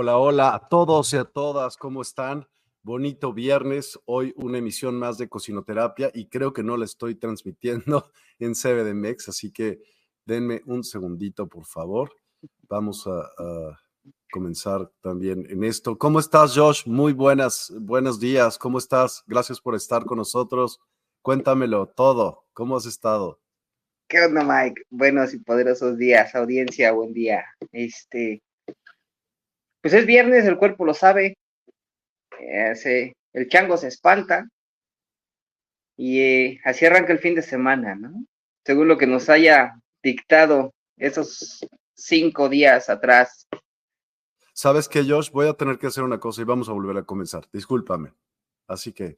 Hola, hola a todos y a todas, ¿cómo están? Bonito viernes, hoy una emisión más de Cocinoterapia y creo que no la estoy transmitiendo en CBDMX, así que denme un segundito, por favor. Vamos a, comenzar también en esto. ¿Cómo estás, Josh? Muy buenas, buenos días, ¿cómo estás? Gracias por estar con nosotros. Cuéntamelo todo, ¿cómo has estado? ¿Qué onda, Mike? Buenos y poderosos días, audiencia, buen día. Este, pues es viernes, el cuerpo lo sabe, eh, el chango se espanta y eh, así arranca el fin de semana, ¿no? Según lo que nos haya dictado esos cinco días atrás. ¿Sabes qué, Josh? Voy a tener que hacer una cosa y vamos a volver a comenzar. Discúlpame. Así que